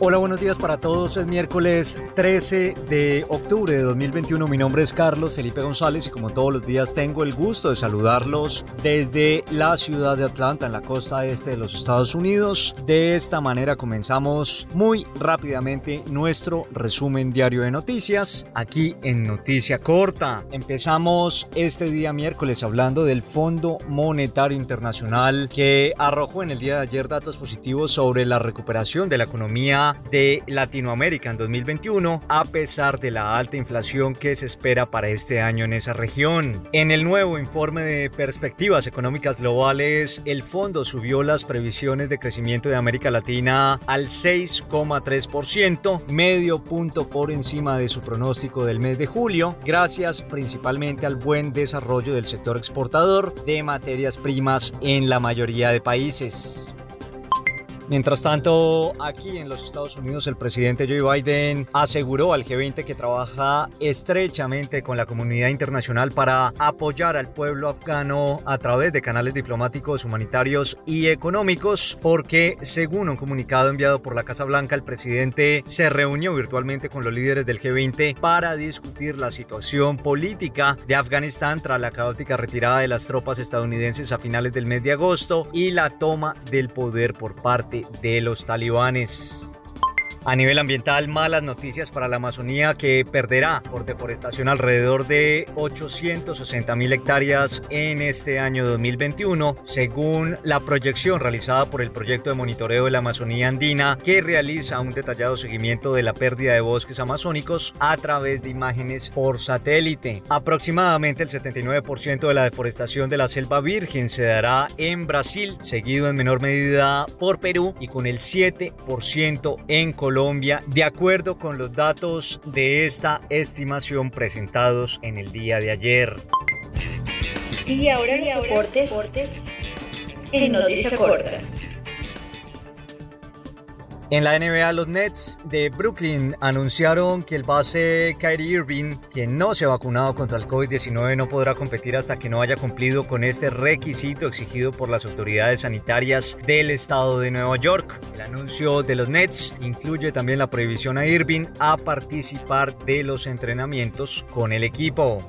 Hola, buenos días para todos. Es miércoles 13 de octubre de 2021. Mi nombre es Carlos Felipe González y como todos los días tengo el gusto de saludarlos desde la ciudad de Atlanta, en la costa este de los Estados Unidos. De esta manera comenzamos muy rápidamente nuestro resumen diario de noticias aquí en Noticia Corta. Empezamos este día miércoles hablando del Fondo Monetario Internacional que arrojó en el día de ayer datos positivos sobre la recuperación de la economía de Latinoamérica en 2021 a pesar de la alta inflación que se espera para este año en esa región. En el nuevo informe de perspectivas económicas globales, el fondo subió las previsiones de crecimiento de América Latina al 6,3%, medio punto por encima de su pronóstico del mes de julio, gracias principalmente al buen desarrollo del sector exportador de materias primas en la mayoría de países. Mientras tanto, aquí en los Estados Unidos, el presidente Joe Biden aseguró al G20 que trabaja estrechamente con la comunidad internacional para apoyar al pueblo afgano a través de canales diplomáticos, humanitarios y económicos, porque según un comunicado enviado por la Casa Blanca, el presidente se reunió virtualmente con los líderes del G20 para discutir la situación política de Afganistán tras la caótica retirada de las tropas estadounidenses a finales del mes de agosto y la toma del poder por parte de los talibanes. A nivel ambiental, malas noticias para la Amazonía que perderá por deforestación alrededor de 860 mil hectáreas en este año 2021, según la proyección realizada por el proyecto de monitoreo de la Amazonía andina, que realiza un detallado seguimiento de la pérdida de bosques amazónicos a través de imágenes por satélite. Aproximadamente el 79% de la deforestación de la selva virgen se dará en Brasil, seguido en menor medida por Perú y con el 7% en Colombia Colombia, de acuerdo con los datos de esta estimación presentados en el día de ayer. Y ahora, y ahora deportes, deportes en Noticia Corta. En la NBA, los Nets de Brooklyn anunciaron que el base Kyrie Irving, quien no se ha vacunado contra el COVID-19, no podrá competir hasta que no haya cumplido con este requisito exigido por las autoridades sanitarias del estado de Nueva York. El anuncio de los Nets incluye también la prohibición a Irving a participar de los entrenamientos con el equipo.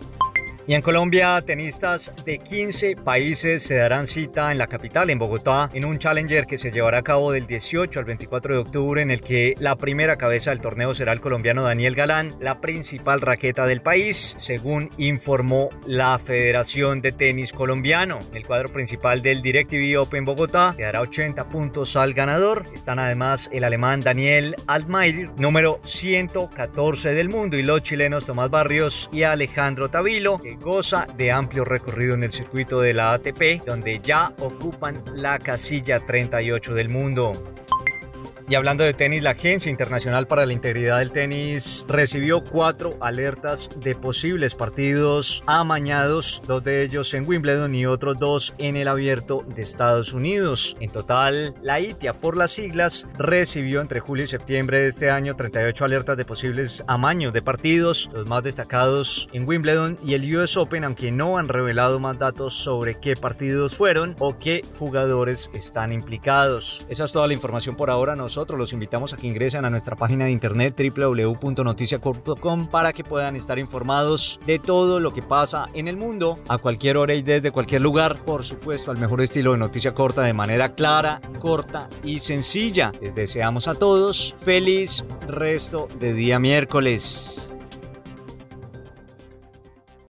Y en Colombia, tenistas de 15 países se darán cita en la capital, en Bogotá, en un Challenger que se llevará a cabo del 18 al 24 de octubre, en el que la primera cabeza del torneo será el colombiano Daniel Galán, la principal raqueta del país, según informó la Federación de Tenis Colombiano. El cuadro principal del DirecTV Open Bogotá le dará 80 puntos al ganador. Están además el alemán Daniel Altmaier, número 114 del mundo, y los chilenos Tomás Barrios y Alejandro Tavilo, goza de amplio recorrido en el circuito de la ATP, donde ya ocupan la casilla 38 del mundo. Y hablando de tenis, la Agencia Internacional para la Integridad del Tenis recibió cuatro alertas de posibles partidos amañados, dos de ellos en Wimbledon y otros dos en el abierto de Estados Unidos. En total, la ITIA, por las siglas, recibió entre julio y septiembre de este año 38 alertas de posibles amaños de partidos, los más destacados en Wimbledon y el US Open, aunque no han revelado más datos sobre qué partidos fueron o qué jugadores están implicados. Esa es toda la información por ahora. Nosotros los invitamos a que ingresen a nuestra página de internet www.noticiacorp.com para que puedan estar informados de todo lo que pasa en el mundo a cualquier hora y desde cualquier lugar. Por supuesto, al mejor estilo de noticia corta de manera clara, corta y sencilla. Les deseamos a todos feliz resto de día miércoles.